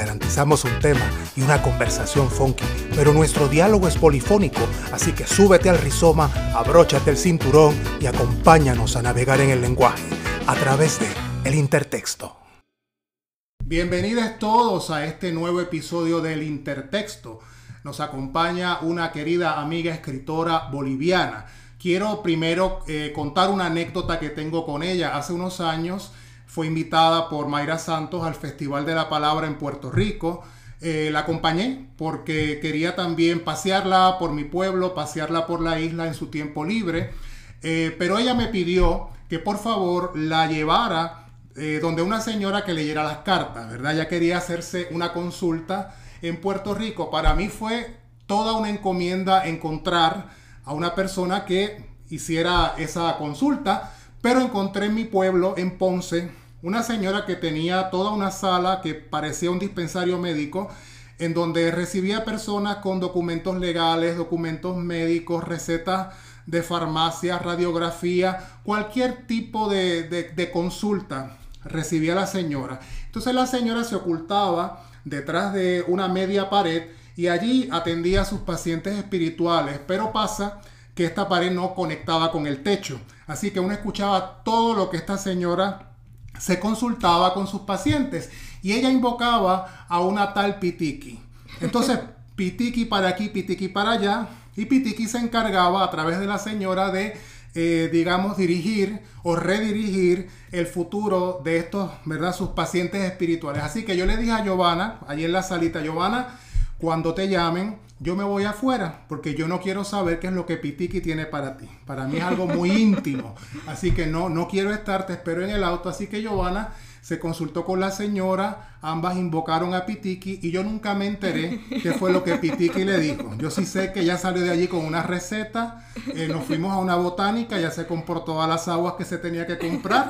Garantizamos un tema y una conversación funky, pero nuestro diálogo es polifónico, así que súbete al rizoma, abróchate el cinturón y acompáñanos a navegar en el lenguaje a través de El Intertexto. Bienvenidos todos a este nuevo episodio del Intertexto. Nos acompaña una querida amiga escritora boliviana Quiero primero eh, contar una anécdota que tengo con ella. Hace unos años fue invitada por Mayra Santos al Festival de la Palabra en Puerto Rico. Eh, la acompañé porque quería también pasearla por mi pueblo, pasearla por la isla en su tiempo libre. Eh, pero ella me pidió que por favor la llevara donde una señora que leyera las cartas, ¿verdad? Ella quería hacerse una consulta en Puerto Rico. Para mí fue toda una encomienda encontrar a una persona que hiciera esa consulta, pero encontré en mi pueblo, en Ponce, una señora que tenía toda una sala que parecía un dispensario médico, en donde recibía personas con documentos legales, documentos médicos, recetas de farmacia, radiografía, cualquier tipo de, de consulta recibía la señora. Entonces la señora se ocultaba detrás de una media pared y allí atendía a sus pacientes espirituales, pero pasa que esta pared no conectaba con el techo, así que uno escuchaba todo lo que esta señora se consultaba con sus pacientes y ella invocaba a una tal Pitiki. Entonces, Pitiki para aquí, Pitiki para allá, y Pitiki se encargaba a través de la señora de, eh, digamos, dirigir o redirigir el futuro de estos, ¿verdad? Sus pacientes espirituales. Así que yo le dije a Giovanna, allí en la salita, Giovanna, cuando te llamen, yo me voy afuera porque yo no quiero saber qué es lo que Pitiki tiene para ti. Para mí es algo muy íntimo. Así que no, no quiero estar, te espero en el auto. Así que Giovanna se consultó con la señora, ambas invocaron a Pitiki y yo nunca me enteré qué fue lo que Pitiki le dijo. Yo sí sé que ella salió de allí con una receta, eh, nos fuimos a una botánica, ya se compró todas las aguas que se tenía que comprar.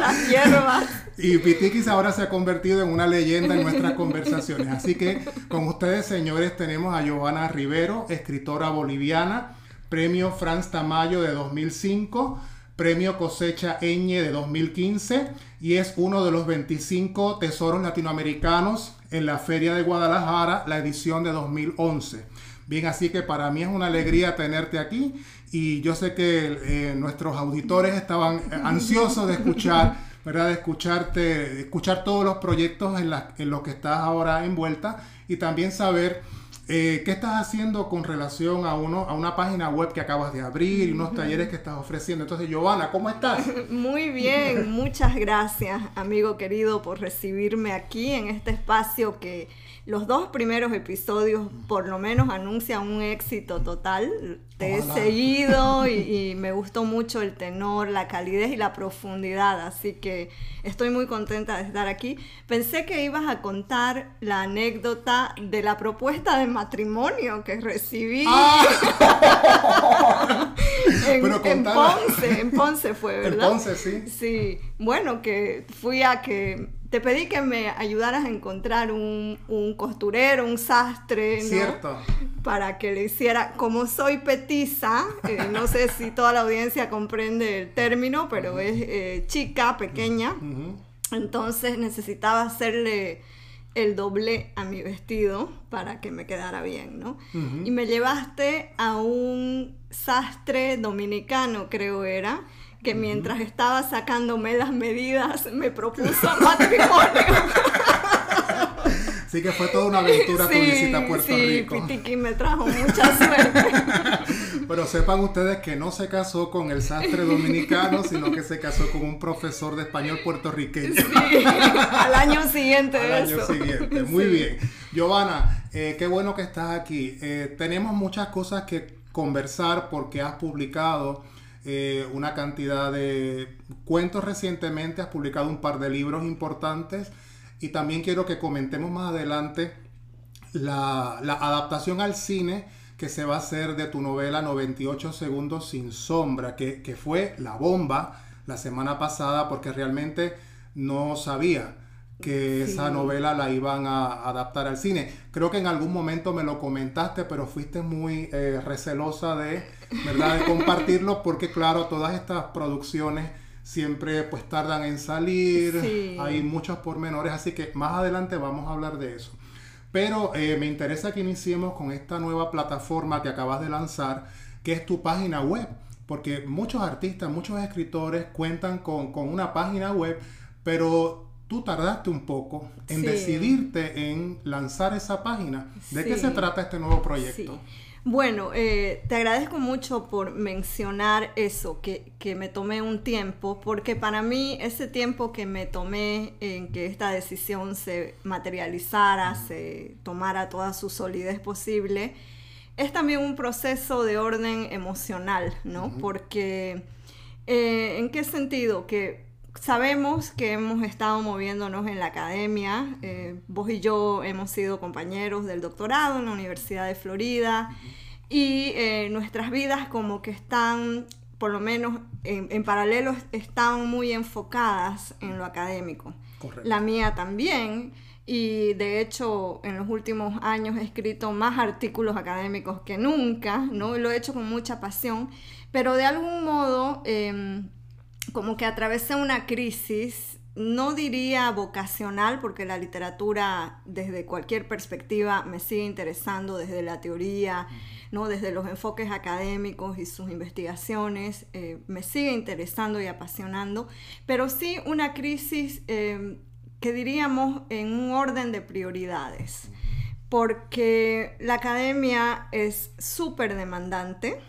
Las hierbas. Y Pitiki ahora se ha convertido en una leyenda en nuestras conversaciones. Así que con ustedes, señores, tenemos a Giovanna Rivero, escritora boliviana, premio Franz Tamayo de 2005 Premio Cosecha Eñe de 2015 y es uno de los 25 tesoros latinoamericanos en la Feria de Guadalajara, la edición de 2011. Bien, así que para mí es una alegría tenerte aquí y yo sé que eh, nuestros auditores estaban ansiosos de escuchar, ¿verdad? De escucharte, de escuchar todos los proyectos en, en los que estás ahora envuelta y también saber eh, ¿Qué estás haciendo con relación a, uno, a una página web que acabas de abrir y unos talleres que estás ofreciendo? Entonces, Giovanna, ¿cómo estás? Muy bien, muchas gracias, amigo querido, por recibirme aquí en este espacio que los dos primeros episodios por lo menos anuncian un éxito total. Te he seguido y, me gustó mucho el tenor, la calidez y la profundidad, así que estoy muy contenta de estar aquí. Pensé que ibas a contar la anécdota de la propuesta de matrimonio que recibí ah. en, en, Ponce, en Ponce fue, ¿verdad? En Ponce, sí. Sí, bueno, que fui a que te pedí que me ayudaras a encontrar un, costurero, un sastre, ¿no? Cierto. Para que le hiciera, como soy petiza, eh, no sé si toda la audiencia comprende el término, pero es eh, chica, pequeña. Entonces necesitaba hacerle el doble a mi vestido para que me quedara bien, ¿no? Y me llevaste a un sastre dominicano, creo era, que mientras estaba sacándome las medidas me propuso matrimonio. Así que fue toda una aventura tu visita a Puerto sí, Rico. Pitiki me trajo mucha suerte. Pero sepan ustedes que no se casó con el sastre dominicano, sino que se casó con un profesor de español puertorriqueño. Sí, al año siguiente al año siguiente, muy bien. Giovanna, eh, qué bueno que estás aquí. Eh, tenemos muchas cosas que conversar porque has publicado eh, una cantidad de cuentos recientemente, has publicado un par de libros importantes y también quiero que comentemos más adelante la, adaptación al cine que se va a hacer de tu novela 98 segundos sin sombra, que, que fue la bomba la semana pasada porque realmente no sabía que esa novela la iban a adaptar al cine. Creo que en algún momento me lo comentaste, pero fuiste muy eh, recelosa de, ¿verdad? de compartirlo porque claro, todas estas producciones siempre pues tardan en salir, hay muchos pormenores, así que más adelante vamos a hablar de eso. Pero eh, me interesa que iniciemos con esta nueva plataforma que acabas de lanzar, que es tu página web, porque muchos artistas, muchos escritores cuentan con, con una página web, pero tú tardaste un poco en decidirte en lanzar esa página. ¿De qué se trata este nuevo proyecto? Bueno, eh, te agradezco mucho por mencionar eso, que, que, me tomé un tiempo, porque para mí ese tiempo que me tomé en que esta decisión se materializara, se tomara toda su solidez posible, es también un proceso de orden emocional, ¿no? Porque, eh, ¿en qué sentido? Que sabemos que hemos estado moviéndonos en la academia. Eh, vos y yo hemos sido compañeros del doctorado en la Universidad de Florida y eh, nuestras vidas como que están, por lo menos en, paralelo, están muy enfocadas en lo académico. La mía también. Y de hecho, en los últimos años he escrito más artículos académicos que nunca, ¿no? Lo he hecho con mucha pasión, pero de algún modo em, como que atravesé una crisis, no diría vocacional, porque la literatura desde cualquier perspectiva me sigue interesando, desde la teoría, ¿no? desde los enfoques académicos y sus investigaciones, eh, me sigue interesando y apasionando, pero sí una crisis eh, que diríamos en un orden de prioridades porque la academia es súper demandante,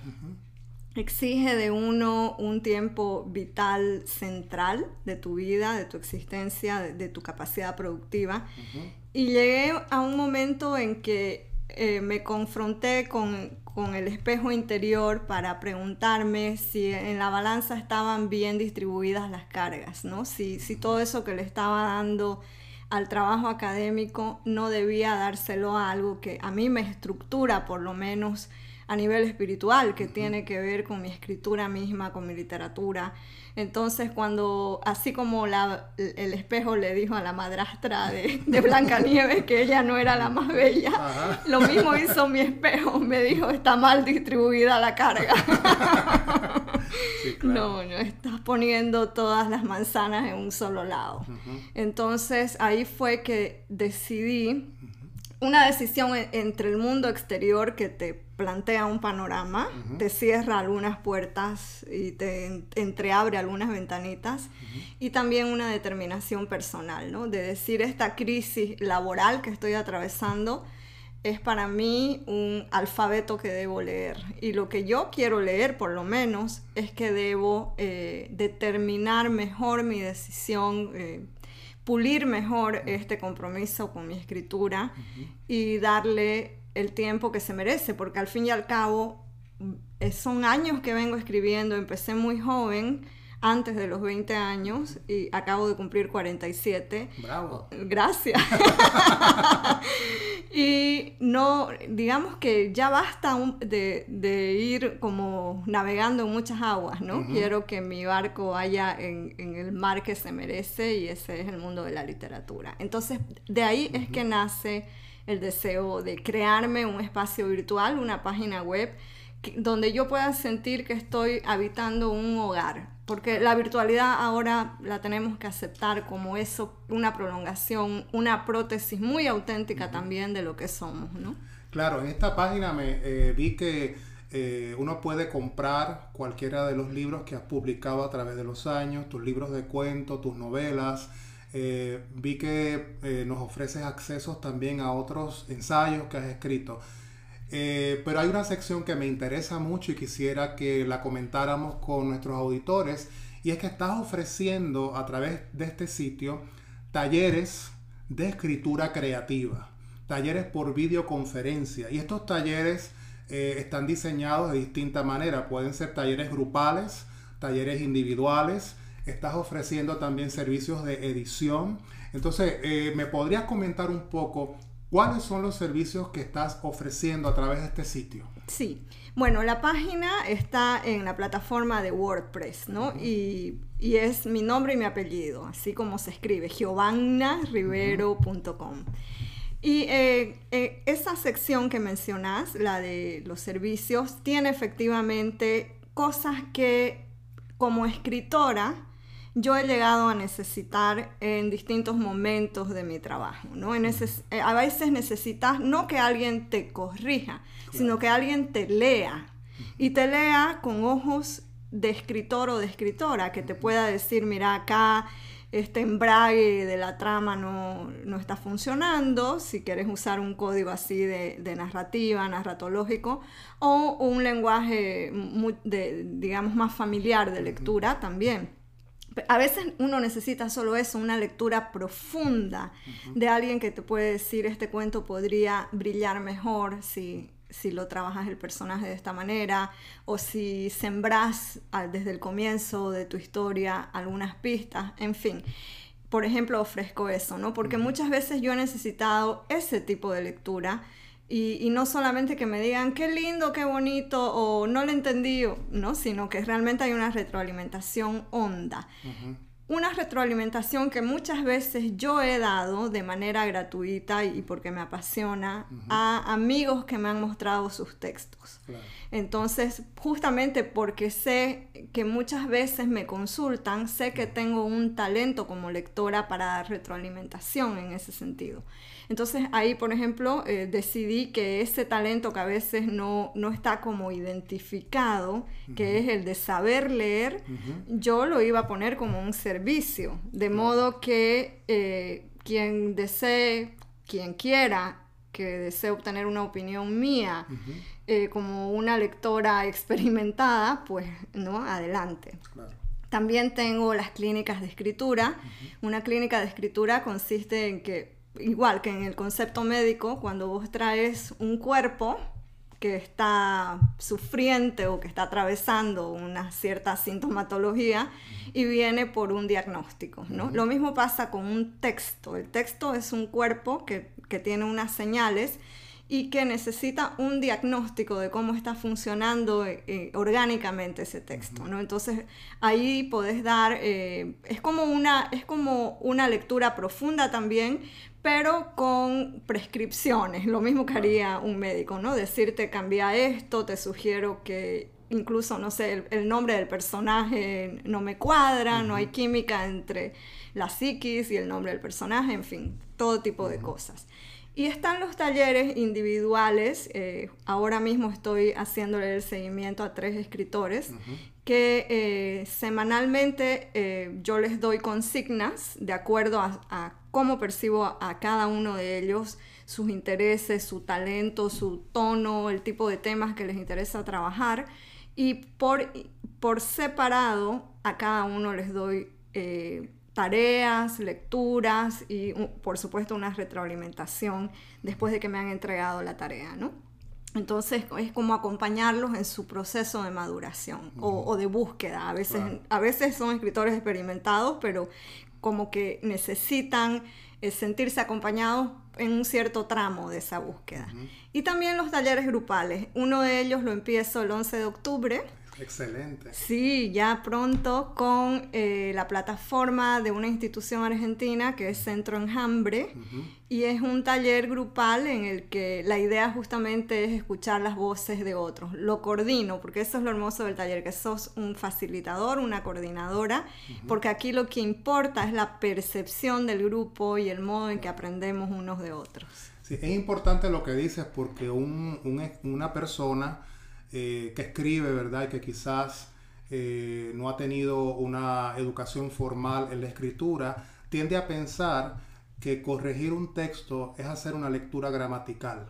exige de uno un tiempo vital central de tu vida, de tu existencia, de, tu capacidad productiva. Y llegué a un momento en que eh, me confronté con, el espejo interior para preguntarme si en la balanza estaban bien distribuidas las cargas, ¿no? Si, si todo eso que le estaba dando al trabajo académico no debía dárselo a algo que a mí me estructura por lo menos a nivel espiritual, que tiene que ver con mi escritura misma, con mi literatura. Entonces, cuando, así como la, el espejo le dijo a la madrastra de, de Blancanieves que ella no era la más bella, lo mismo hizo mi espejo, me dijo, está mal distribuida la carga. No, no, estás poniendo todas las manzanas en un solo lado. Entonces, ahí fue que decidí una decisión e-, entre el mundo exterior que te plantea un panorama, te cierra algunas puertas y te entreabre algunas ventanitas, y también una determinación personal, ¿no? De decir, esta crisis laboral que estoy atravesando es para mí un alfabeto que debo leer. Y lo que yo quiero leer, por lo menos, es que debo eh, determinar mejor mi decisión. Eh, pulir mejor este compromiso con mi escritura y darle el tiempo que se merece, porque al fin y al cabo mm, son años que vengo escribiendo, empecé muy joven, antes de los 20 años y acabo de cumplir 47. Bravo. Gracias. y no, digamos que ya basta de, ir como navegando en muchas aguas, ¿no? Quiero que mi barco vaya en, el mar que se merece y ese es el mundo de la literatura. Entonces, de ahí es que nace el deseo de crearme un espacio virtual, una página web, donde yo pueda sentir que estoy habitando un hogar, porque la virtualidad ahora la tenemos que aceptar como eso, una prolongación, una prótesis muy auténtica también de lo que somos, ¿no? Claro, en esta página me eh, vi que eh, uno puede comprar cualquiera de los libros que has publicado a través de los años, tus libros de cuento, tus novelas. Eh, vi que nos ofreces accesos también a otros ensayos que has escrito. Eh, pero hay una sección que me interesa mucho y quisiera que la comentáramos con nuestros auditores y es que estás ofreciendo a través de este sitio talleres de escritura creativa, talleres por videoconferencia y estos talleres eh, están diseñados de distinta manera, pueden ser talleres grupales, talleres individuales, estás ofreciendo también servicios de edición. Entonces, eh, ¿me podrías comentar un poco ¿Cuáles son los servicios que estás ofreciendo a través de este sitio? Sí, bueno, la página está en la plataforma de WordPress, ¿no? y, es mi nombre y mi apellido, así como se escribe, giovannarivero.com. Y eh, eh, esa sección que mencionas, la de los servicios, tiene efectivamente cosas que como escritora yo he llegado a necesitar en distintos momentos de mi trabajo, ¿no? En eh, a veces necesitas no que alguien te corrija, sino que alguien te lea y te lea con ojos de escritor o de escritora, que te pueda decir, mira, acá este embrague de la trama no, está funcionando, si quieres usar un código así de, narrativa, narratológico, o un lenguaje, digamos, más familiar de lectura también. A veces uno necesita solo eso, una lectura profunda de alguien que te puede decir este cuento podría brillar mejor si si lo trabajas el personaje de esta manera o si sembras desde el comienzo de tu historia algunas pistas, en fin. Por ejemplo, ofrezco eso, ¿no? Porque muchas veces yo he necesitado ese tipo de lectura y, no solamente que me digan qué lindo, qué bonito o no lo entendí, ¿no? Sino que realmente hay una retroalimentación honda una retroalimentación que muchas veces yo he dado de manera gratuita y porque me apasiona a amigos que me han mostrado sus textos. Entonces, justamente porque sé que muchas veces me consultan, sé que tengo un talento como lectora para dar retroalimentación en ese sentido. Entonces ahí, por ejemplo, eh, decidí que ese talento que a veces no, está como identificado, que es el de saber leer, yo lo iba a poner como un servicio, de modo que eh, quien desee, quien quiera que desee obtener una opinión mía eh, como una lectora experimentada, pues no, adelante. También tengo las clínicas de escritura. Una clínica de escritura consiste en que igual que en el concepto médico, cuando vos traes un cuerpo que está sufriente o que está atravesando una cierta sintomatología y viene por un diagnóstico, ¿no? Lo mismo pasa con un texto. El texto es un cuerpo que, que tiene unas señales y que necesita un diagnóstico de cómo está funcionando eh, eh, orgánicamente ese texto, ¿no? Entonces ahí podés dar, eh, es, como una, es como una lectura profunda también, pero con prescripciones, lo mismo que haría un médico, ¿no? Decirte cambia esto, te sugiero que incluso, no sé, el, nombre del personaje no me cuadra, no hay química entre la psiquis y el nombre del personaje, en fin, todo tipo de cosas. Y están los talleres individuales. Eh, ahora mismo estoy haciéndole el seguimiento a tres escritores que eh, semanalmente eh, yo les doy consignas de acuerdo a, cómo percibo a, cada uno de ellos, sus intereses, su talento, su tono, el tipo de temas que les interesa trabajar. Y por, por separado a cada uno les doy tareas, lecturas y por supuesto una retroalimentación después de que me han entregado la tarea, ¿no? Entonces es como acompañarlos en su proceso de maduración o, de búsqueda. A veces, a veces son escritores experimentados, pero como que necesitan eh, sentirse acompañados en un cierto tramo de esa búsqueda. Y también los talleres grupales. Uno de ellos lo empiezo el 11 de octubre Excelente. Sí, ya pronto con eh, la plataforma de una institución argentina que es Centro Enjambre y es un taller grupal en el que la idea justamente es escuchar las voces de otros. Lo coordino, porque eso es lo hermoso del taller, que sos un facilitador, una coordinadora, porque aquí lo que importa es la percepción del grupo y el modo en que aprendemos unos de otros. Sí, es importante lo que dices porque una persona eh, que escribe, ¿verdad? Y que quizás eh, no ha tenido una educación formal en la escritura, tiende a pensar que corregir un texto es hacer una lectura gramatical.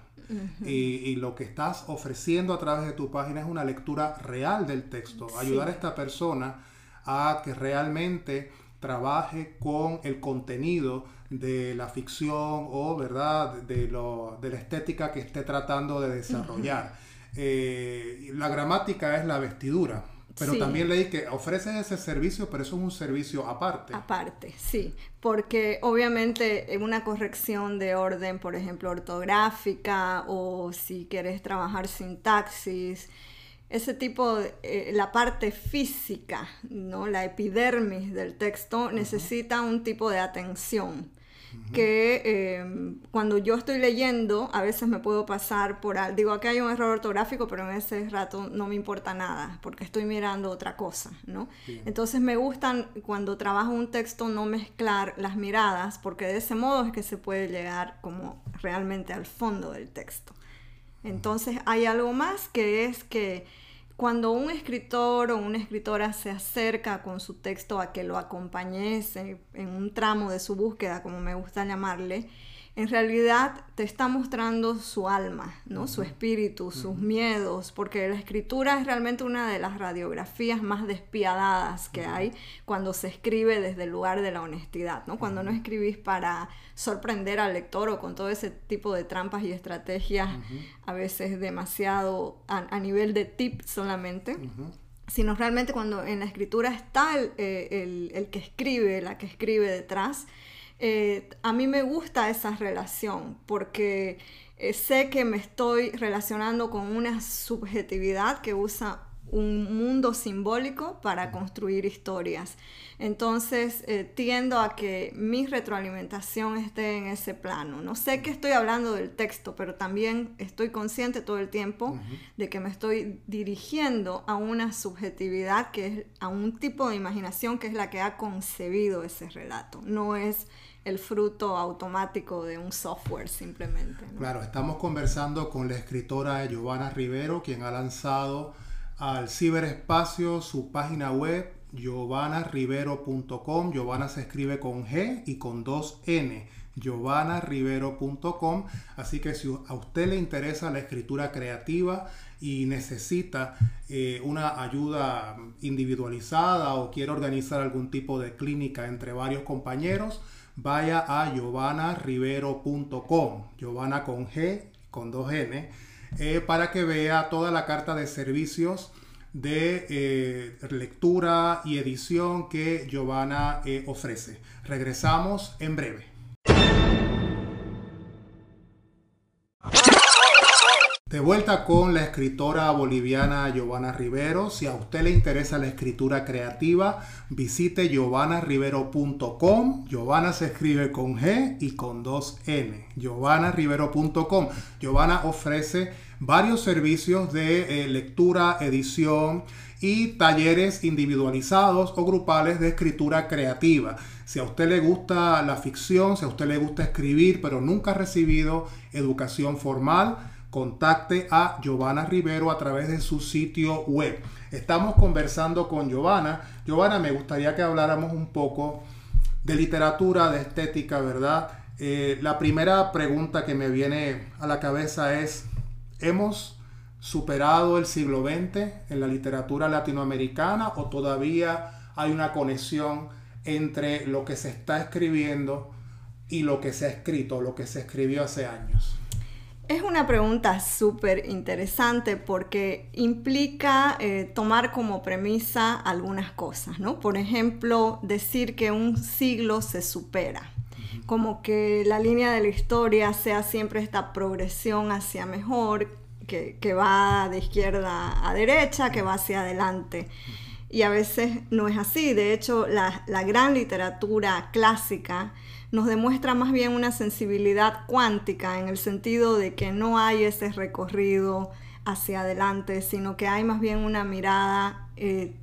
y, lo que estás ofreciendo a través de tu página es una lectura real del texto, ayudar a esta persona a que realmente trabaje con el contenido de la ficción o verdad de, lo, de la estética que esté tratando de desarrollar. Eh, la gramática es la vestidura. Pero también leí que ofreces ese servicio, pero eso es un servicio aparte. Aparte, sí, porque obviamente una corrección de orden, por ejemplo, ortográfica o si quieres trabajar sintaxis, ese tipo, de, eh, la parte física, ¿no? la epidermis del texto necesita un tipo de atención que em, cuando yo estoy leyendo a veces me puedo pasar por algo, digo aquí hay un error ortográfico pero en ese rato no me importa nada porque estoy mirando otra cosa, ¿no? Entonces me gustan cuando trabajo un texto no mezclar las miradas porque de ese modo es que se puede llegar como realmente al fondo del texto. Entonces hay algo más que es que cuando un escritor o una escritora se acerca con su texto a que lo acompañese en un tramo de su búsqueda, como me gusta llamarle, en realidad te está mostrando su alma, ¿no? Su espíritu, sus miedos, porque la escritura es realmente una de las radiografías más despiadadas que hay cuando se escribe desde el lugar de la honestidad, ¿no? Cuando no escribís para sorprender al lector o con todo ese tipo de trampas y estrategias, a veces demasiado a, nivel de tip solamente. sino realmente cuando en la escritura está el, eh, el que escribe, la que escribe detrás, eh, a mí me gusta esa relación porque eh, sé que me estoy relacionando con una subjetividad que usa un mundo simbólico para construir historias. Entonces eh, tiendo a que mi retroalimentación esté en ese plano. No sé que estoy hablando del texto, pero también estoy consciente todo el tiempo de que me estoy dirigiendo a una subjetividad que es a un tipo de imaginación que es la que ha concebido ese relato. No es el fruto automático de un software simplemente. Claro, estamos conversando con la escritora Giovanna Rivero, quien ha lanzado al ciberespacio su página web giovanarivero.com. Giovanna se escribe con G y con dos N. giovanarivero.com. Así que si a usted le interesa la escritura creativa y necesita eh, una ayuda individualizada o quiere organizar algún tipo de clínica entre varios compañeros, vaya a giovanarivero.com, Giovanna con G, con dos N, eh, para que vea toda la carta de servicios de eh, lectura y edición que Giovanna eh, ofrece. Regresamos en breve. De vuelta con la escritora boliviana Giovanna Rivero. Si a usted le interesa la escritura creativa, visite giovanarivero.com. Giovanna se escribe con G y con dos N. giovanarivero.com. Giovanna ofrece varios servicios de eh, lectura, edición y talleres individualizados o grupales de escritura creativa. Si a usted le gusta la ficción, si a usted le gusta escribir, pero nunca ha recibido educación formal, contacte a Giovanna Rivero a través de su sitio web. Estamos conversando con Giovanna. Giovanna, me gustaría que habláramos un poco de literatura, de estética, ¿verdad? Eh, la primera pregunta que me viene a la cabeza es, ¿hemos superado el siglo XX en la literatura latinoamericana o todavía hay una conexión entre lo que se está escribiendo y lo que se ha escrito, lo que se escribió hace años? Es una pregunta súper interesante porque implica eh, tomar como premisa algunas cosas, ¿no? Por ejemplo, decir que un siglo se supera, como que la línea de la historia sea siempre esta progresión hacia mejor, que, va de izquierda a derecha, que va hacia adelante. Y a veces no es así. De hecho, la, la gran literatura clásica nos demuestra más bien una sensibilidad cuántica en el sentido de que no hay ese recorrido hacia adelante, sino que hay más bien una mirada eh,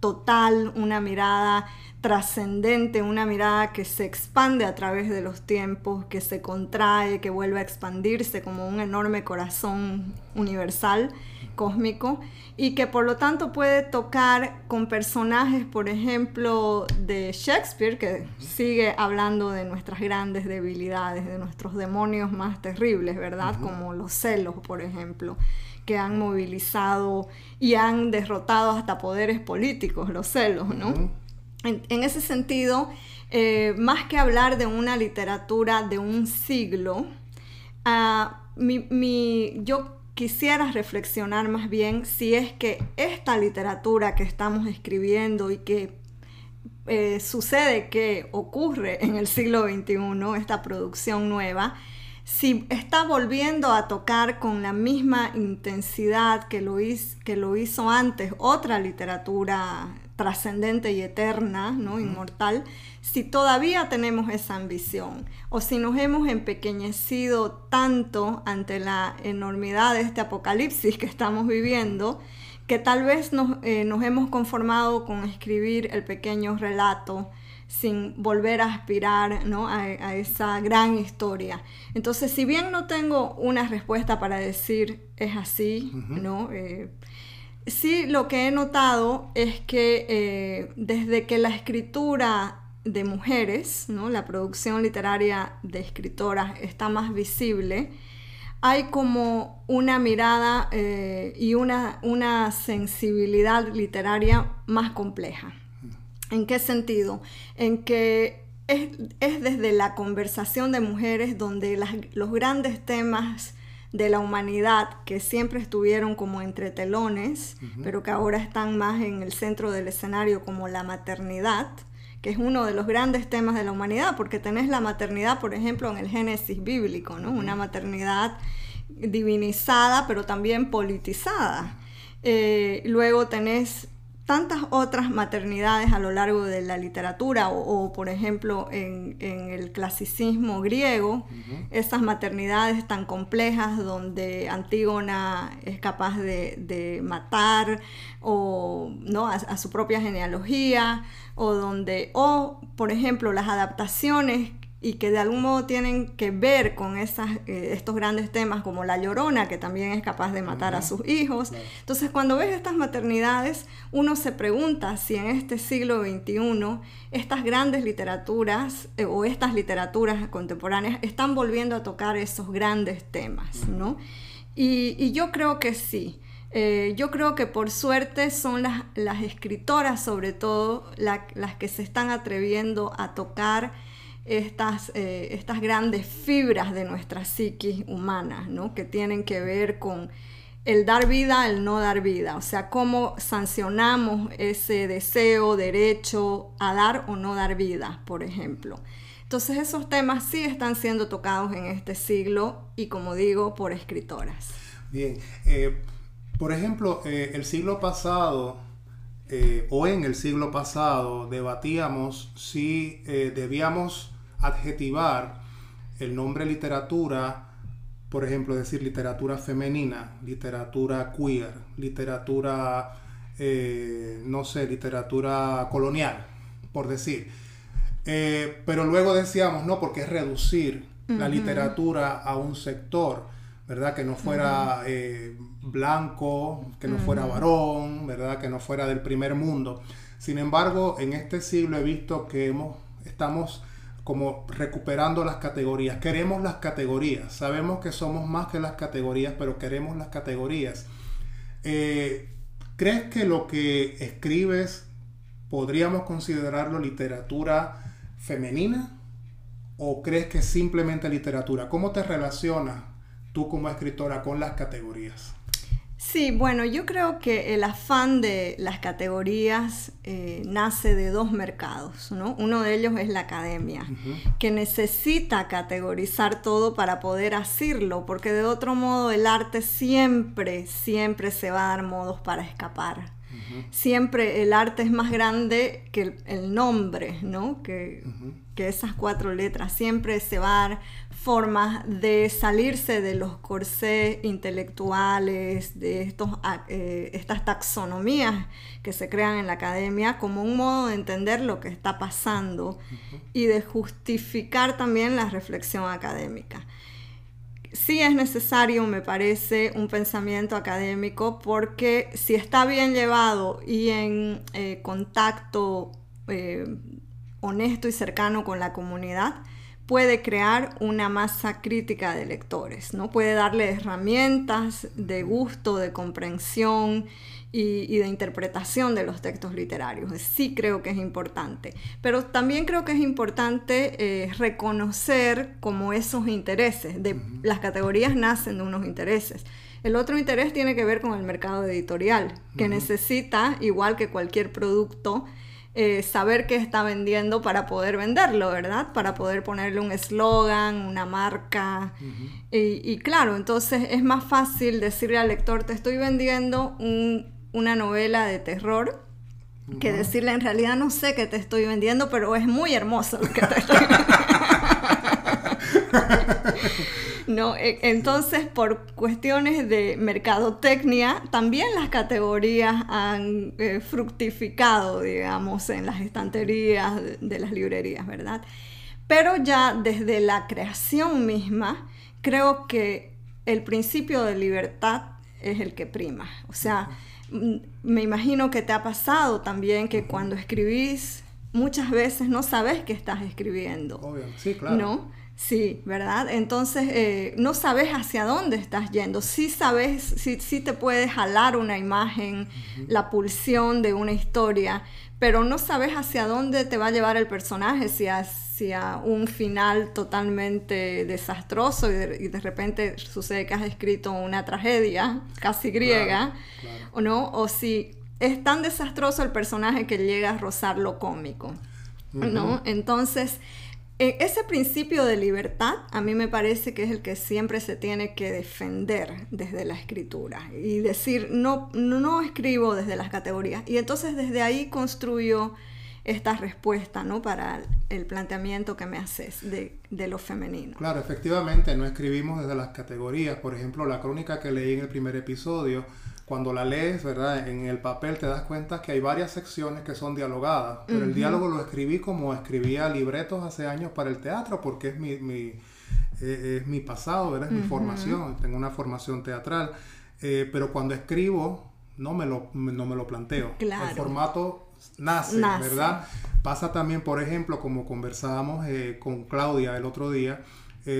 total, una mirada trascendente, una mirada que se expande a través de los tiempos, que se contrae, que vuelve a expandirse como un enorme corazón universal, cósmico, y que por lo tanto puede tocar con personajes, por ejemplo, de Shakespeare, que sigue hablando de nuestras grandes debilidades, de nuestros demonios más terribles, ¿verdad? Como los celos, por ejemplo que han movilizado y han derrotado hasta poderes políticos, los celos, ¿no? en, ese sentido, eh, más que hablar de una literatura de un siglo, ah, mi, yo quisiera reflexionar más bien si es que esta literatura que estamos escribiendo y que eh, sucede que ocurre en el siglo XXI, esta producción nueva, si está volviendo a tocar con la misma intensidad que lo, hizo, que lo hizo antes otra literatura trascendente y eterna, ¿no? inmortal, si todavía tenemos esa ambición o si nos hemos empequeñecido tanto ante la enormidad de este apocalipsis que estamos viviendo, que tal vez nos, eh, nos hemos conformado con escribir el pequeño relato sin volver a aspirar ¿no? a, esa gran historia. Entonces, si bien no tengo una respuesta para decir es así, ¿no? Eh, sí lo que he notado es que eh, desde que la escritura de mujeres, ¿no? la producción literaria de escritoras está más visible, hay como una mirada eh, y una, una sensibilidad literaria más compleja. ¿En qué sentido? En que es, desde la conversación de mujeres donde los grandes temas de la humanidad que siempre estuvieron como entre telones, pero que ahora están más en el centro del escenario como la maternidad, que es uno de los grandes temas de la humanidad, porque tenés la maternidad, por ejemplo, en el Génesis bíblico, ¿no? Una maternidad divinizada, pero también politizada. Eh, luego tenés tantas otras maternidades a lo largo de la literatura o, por ejemplo en, el clasicismo griego, esas maternidades tan complejas donde Antígona es capaz de, matar o ¿no? a, su propia genealogía o donde, o por ejemplo las adaptaciones y que de algún modo tienen que ver con esas, eh, estos grandes temas como la llorona, que también es capaz de matar a sus hijos. Entonces, cuando ves estas maternidades, uno se pregunta si en este siglo XXI estas grandes literaturas eh, o estas literaturas contemporáneas están volviendo a tocar esos grandes temas, ¿no? Y, yo creo que sí. Eh, yo creo que por suerte son las, las escritoras, sobre todo, las que se están atreviendo a tocar estas, eh, estas grandes fibras de nuestra psiquis humana, ¿no? que tienen que ver con el dar vida, el no dar vida, o sea, cómo sancionamos ese deseo, derecho a dar o no dar vida, por ejemplo. Entonces esos temas sí están siendo tocados en este siglo y como digo, por escritoras. Bien, eh, por ejemplo, eh, el siglo pasado o en el siglo pasado debatíamos si debíamos adjetivar el nombre literatura, por ejemplo, decir literatura femenina, literatura queer, literatura, eh, no sé, literatura colonial, por decir. Eh, pero luego decíamos, no, porque es reducir la literatura a un sector, ¿verdad? Que no fuera eh, blanco, que no fuera varón, ¿verdad? Que no fuera del primer mundo. Sin embargo, en este siglo he visto que hemos, estamos como recuperando las categorías. Queremos las categorías. Sabemos que somos más que las categorías, pero queremos las categorías. Eh, ¿Crees que lo que escribes podríamos considerarlo literatura femenina? ¿O crees que es simplemente literatura? ¿Cómo te relacionas tú como escritora con las categorías? Sí, bueno, yo creo que el afán de las categorías eh, nace de dos mercados, ¿no? Uno de ellos es la academia, que necesita categorizar todo para poder hacerlo, porque de otro modo el arte siempre, siempre se va a dar modos para escapar. Siempre el arte es más grande que el, nombre, ¿no? Que, que esas cuatro letras. Siempre se va a dar formas de salirse de los corsés intelectuales, de estos, ah, eh, estas taxonomías que se crean en la academia, como un modo de entender lo que está pasando y de justificar también la reflexión académica. Sí es necesario, me parece, un pensamiento académico porque si está bien llevado y en eh, contacto eh, honesto y cercano con la comunidad, puede crear una masa crítica de lectores, ¿no? Puede darle herramientas de gusto, de comprensión y, de interpretación de los textos literarios. Sí creo que es importante, pero también creo que es importante eh, reconocer como esos intereses, de, las categorías nacen de unos intereses. El otro interés tiene que ver con el mercado editorial, que necesita, igual que cualquier producto, eh, saber qué está vendiendo para poder venderlo, ¿verdad? Para poder ponerle un eslogan, una marca. y, claro, entonces es más fácil decirle al lector, te estoy vendiendo una novela de terror, que decirle en realidad no sé qué te estoy vendiendo, pero es muy hermoso lo que te estoy vendiendo. ¿no? E, entonces, por cuestiones de mercadotecnia, también las categorías han eh, fructificado, digamos, en las estanterías de, las librerías, ¿verdad? Pero ya desde la creación misma, creo que el principio de libertad es el que prima. O sea, mm, me imagino que te ha pasado también que cuando escribís muchas veces no sabes qué estás escribiendo. Obvio, sí, claro. ¿No? Sí, ¿verdad? Entonces eh, no sabes hacia dónde estás yendo. Sí sabes, sí, te puedes jalar una imagen, la pulsión de una historia, pero no sabes hacia dónde te va a llevar el personaje, si hacia un final totalmente desastroso y de, repente sucede que has escrito una tragedia casi griega, o no, o si es tan desastroso el personaje que llega a rozar lo cómico, ¿no? Entonces ese principio de libertad a mí me parece que es el que siempre se tiene que defender desde la escritura y decir, no, no, escribo desde las categorías. Y entonces desde ahí construyo esta respuesta ¿no? para el planteamiento que me haces de, de, lo femenino. Claro, efectivamente, no escribimos desde las categorías. Por ejemplo, la crónica que leí en el primer episodio cuando la lees, ¿verdad? En el papel te das cuenta que hay varias secciones que son dialogadas, pero el diálogo lo escribí como escribía libretos hace años para el teatro, porque es mi, mi eh, es mi pasado, ¿verdad? Es mi formación, tengo una formación teatral, eh, pero cuando escribo no me lo, no me lo planteo. El formato nace, ¿verdad? Pasa también, por ejemplo, como conversábamos eh, con Claudia el otro día,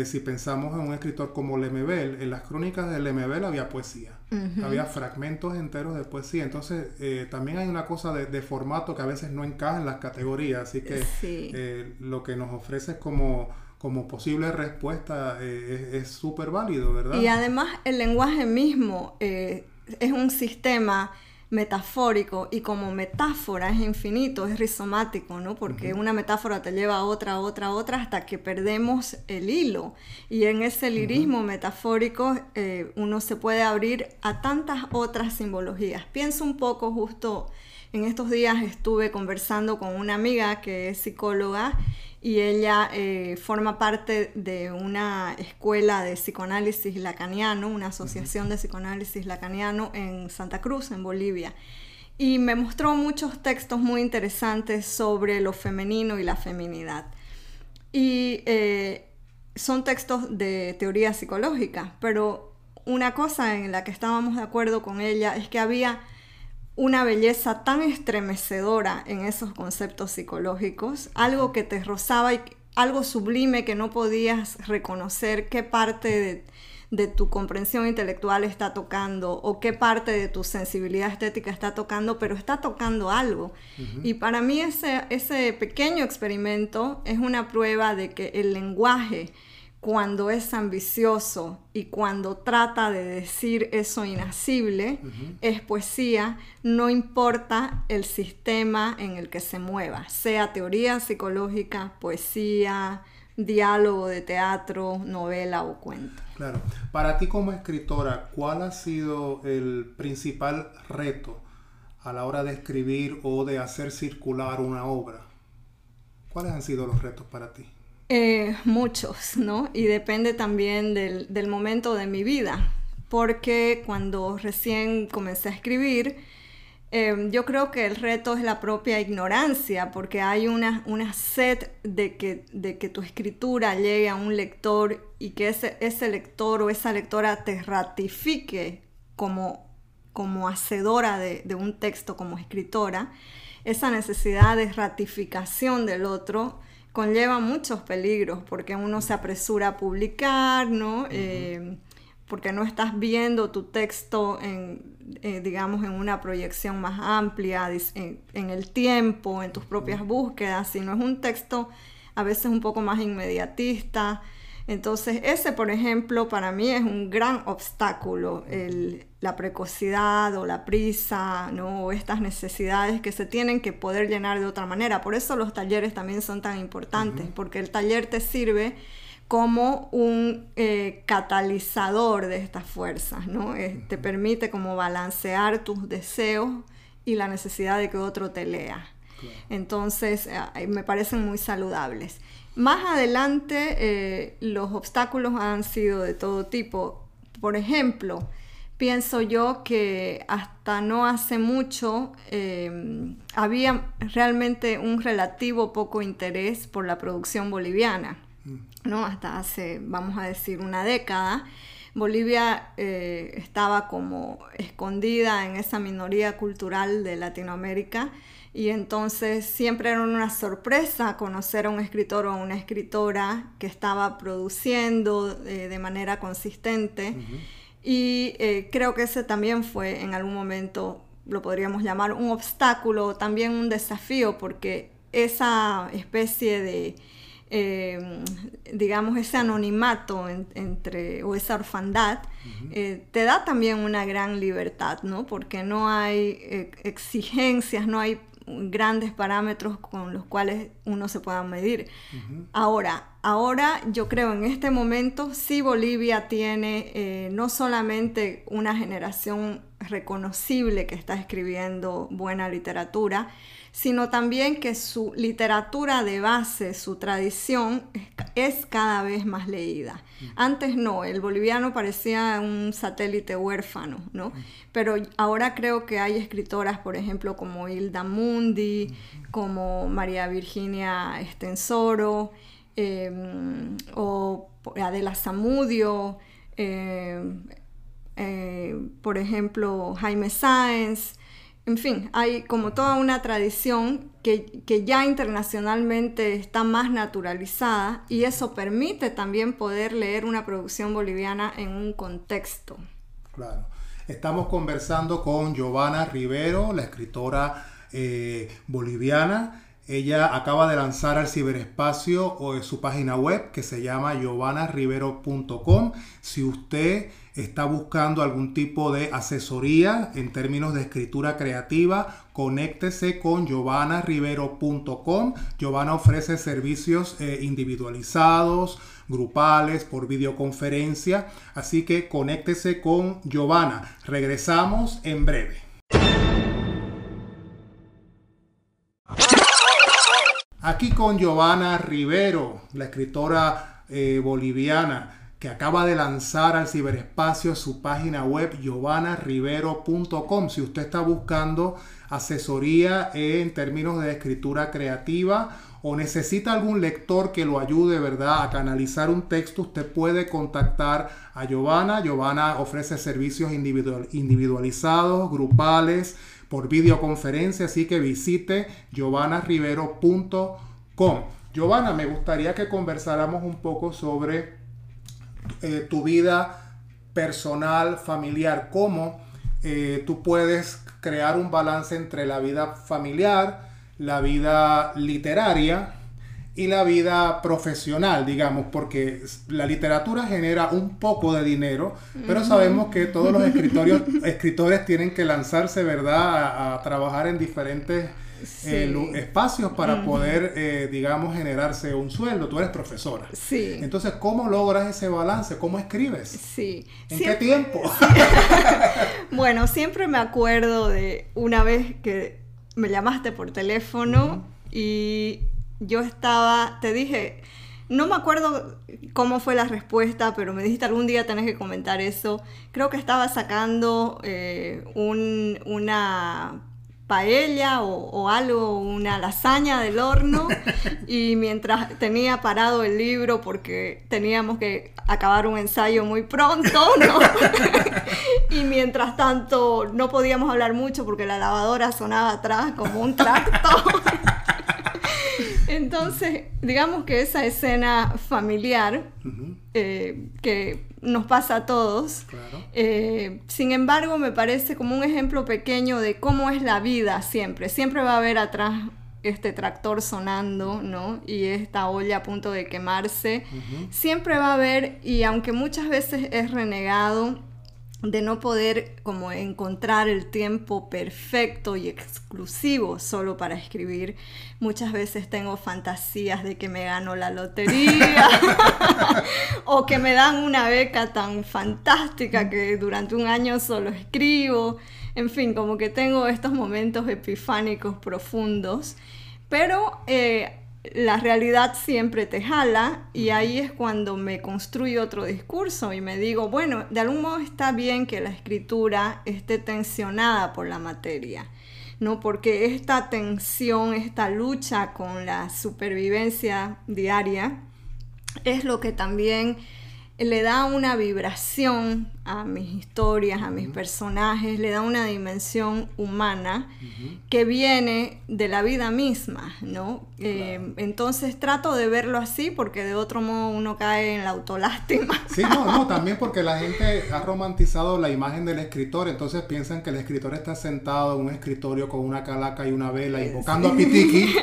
si pensamos en un escritor como Lemebel, en las crónicas de Lemebel había poesía había fragmentos enteros de poesía. Entonces, eh, también hay una cosa de, formato que a veces no encaja en las categorías. Así que eh, lo que nos ofrece como, como posible respuesta eh, es súper válido, ¿verdad? Y además, el lenguaje mismo es un sistema metafórico y como metáfora es infinito, es rizomático, ¿no? Porque una metáfora te lleva a otra, a otra, a otra hasta que perdemos el hilo. Y en ese lirismo metafórico eh, uno se puede abrir a tantas otras simbologías. Pienso un poco justo, en estos días estuve conversando con una amiga que es psicóloga y ella eh, forma parte de una escuela de psicoanálisis lacaniano, una asociación de psicoanálisis lacaniano en Santa Cruz, en Bolivia. Y me mostró muchos textos muy interesantes sobre lo femenino y la feminidad. Y eh, son textos de teoría psicológica, pero una cosa en la que estábamos de acuerdo con ella es que había una belleza tan estremecedora en esos conceptos psicológicos, algo que te rozaba y algo sublime que no podías reconocer qué parte de, tu comprensión intelectual está tocando o qué parte de tu sensibilidad estética está tocando, pero está tocando algo. Y para mí ese, ese pequeño experimento es una prueba de que el lenguaje, cuando es ambicioso y cuando trata de decir eso inasible, es poesía, no importa el sistema en el que se mueva, sea teoría psicológica, poesía, diálogo de teatro, novela o cuento. Claro. Para ti como escritora, ¿cuál ha sido el principal reto a la hora de escribir o de hacer circular una obra? ¿Cuáles han sido los retos para ti? Eh, muchos, ¿no? Y depende también del, momento de mi vida, porque cuando recién comencé a escribir, em, yo creo que el reto es la propia ignorancia, porque hay una, una sed de que, de que tu escritura llegue a un lector y que ese, ese lector o esa lectora te ratifique como, como hacedora de, de un texto, como escritora. Esa necesidad de ratificación del otro conlleva muchos peligros porque uno se apresura a publicar, ¿no? Eh, porque no estás viendo tu texto en, eh, digamos, en una proyección más amplia, en, el tiempo, en tus propias búsquedas, sino es un texto a veces un poco más inmediatista. Entonces, ese, por ejemplo, para mí es un gran obstáculo, la precocidad o la prisa, ¿no? o estas necesidades que se tienen que poder llenar de otra manera. Por eso los talleres también son tan importantes, porque el taller te sirve como un eh, catalizador de estas fuerzas, ¿no? Eh, te permite como balancear tus deseos y la necesidad de que otro te lea. Entonces, eh, me parecen muy saludables. Más adelante, eh, los obstáculos han sido de todo tipo. Por ejemplo, pienso yo que hasta no hace mucho eh, había realmente un relativo poco interés por la producción boliviana, mm. ¿no? Hasta hace, vamos a decir, una década. Bolivia estaba como escondida en esa minoría cultural de Latinoamérica y entonces siempre era una sorpresa conocer a un escritor o a una escritora que estaba produciendo eh, de manera consistente. Y eh, creo que ese también fue en algún momento, lo podríamos llamar un obstáculo, también un desafío, porque esa especie de, em, digamos, ese anonimato entre, o esa orfandad, eh, te da también una gran libertad, ¿no? Porque no hay exigencias, no hay grandes parámetros con los cuales uno se pueda medir. Ahora, ahora yo creo en este momento sí Bolivia tiene eh, no solamente una generación reconocible que está escribiendo buena literatura, sino también que su literatura de base, su tradición, es, cada vez más leída. Antes no, el boliviano parecía un satélite huérfano, ¿no? Pero ahora creo que hay escritoras, por ejemplo, como Hilda Mundi, como María Virginia Estensoro, em, o Adela Zamudio, em, eh, por ejemplo, Jaime Sáenz, en fin, hay como toda una tradición que, ya internacionalmente está más naturalizada y eso permite también poder leer una producción boliviana en un contexto. Claro. Estamos conversando con Giovanna Rivero, la escritora eh, boliviana. Ella acaba de lanzar al ciberespacio su página web que se llama giovanarivero.com. Si usted está buscando algún tipo de asesoría en términos de escritura creativa, conéctese con giovanarivero.com. Giovanna ofrece servicios eh, individualizados, grupales, por videoconferencia, así que conéctese con Giovanna. Regresamos en breve. Aquí con Giovanna Rivero, la escritora eh, boliviana acaba de lanzar al ciberespacio su página web giovanarivero.com. Si usted está buscando asesoría en términos de escritura creativa o necesita algún lector que lo ayude, ¿verdad?, a canalizar un texto, usted puede contactar a Giovanna. Giovanna ofrece servicios individualizados, grupales, por videoconferencia, así que visite giovanarivero.com. Giovanna, me gustaría que conversáramos un poco sobre eh, tu vida personal, familiar, cómo eh, tú puedes crear un balance entre la vida familiar, la vida literaria y la vida profesional, digamos, porque la literatura genera un poco de dinero, pero sabemos que todos los escritores tienen que lanzarse, ¿verdad?, a trabajar en diferentes eh, espacios para poder, eh, digamos, generarse un sueldo. Tú eres profesora. Sí. Entonces, ¿cómo logras ese balance? ¿Cómo escribes? Sí. ¿En qué tiempo? bueno, siempre me acuerdo de una vez que me llamaste por teléfono y yo estaba, te dije, no me acuerdo cómo fue la respuesta, pero me dijiste algún día tenés que comentar eso. Creo que estaba sacando eh, un, una paella o, algo, una lasaña del horno y mientras tenía parado el libro porque teníamos que acabar un ensayo muy pronto, ¿no? y mientras tanto no podíamos hablar mucho porque la lavadora sonaba atrás como un tracto. Entonces, digamos que esa escena familiar eh, que nos pasa a todos, eh, sin embargo, me parece como un ejemplo pequeño de cómo es la vida siempre. Siempre va a haber atrás este tractor sonando, ¿no? Y esta olla a punto de quemarse, siempre va a haber, y aunque muchas veces es renegado, de no poder como encontrar el tiempo perfecto y exclusivo solo para escribir. Muchas veces tengo fantasías de que me gano la lotería o que me dan una beca tan fantástica que durante un año solo escribo. En fin, como que tengo estos momentos epifánicos profundos. Pero eh, la realidad siempre te jala y ahí es cuando me construyo otro discurso y me digo, bueno, de algún modo está bien que la escritura esté tensionada por la materia, ¿no? Porque esta tensión, esta lucha con la supervivencia diaria es lo que también le da una vibración a mis historias, a mis personajes, le da una dimensión humana que viene de la vida misma, ¿no? Eh, entonces trato de verlo así porque de otro modo uno cae en la autolástima. Sí, no, no, también porque la gente ha romantizado la imagen del escritor, entonces piensan que el escritor está sentado en un escritorio con una calaca y una vela invocando a Pitiki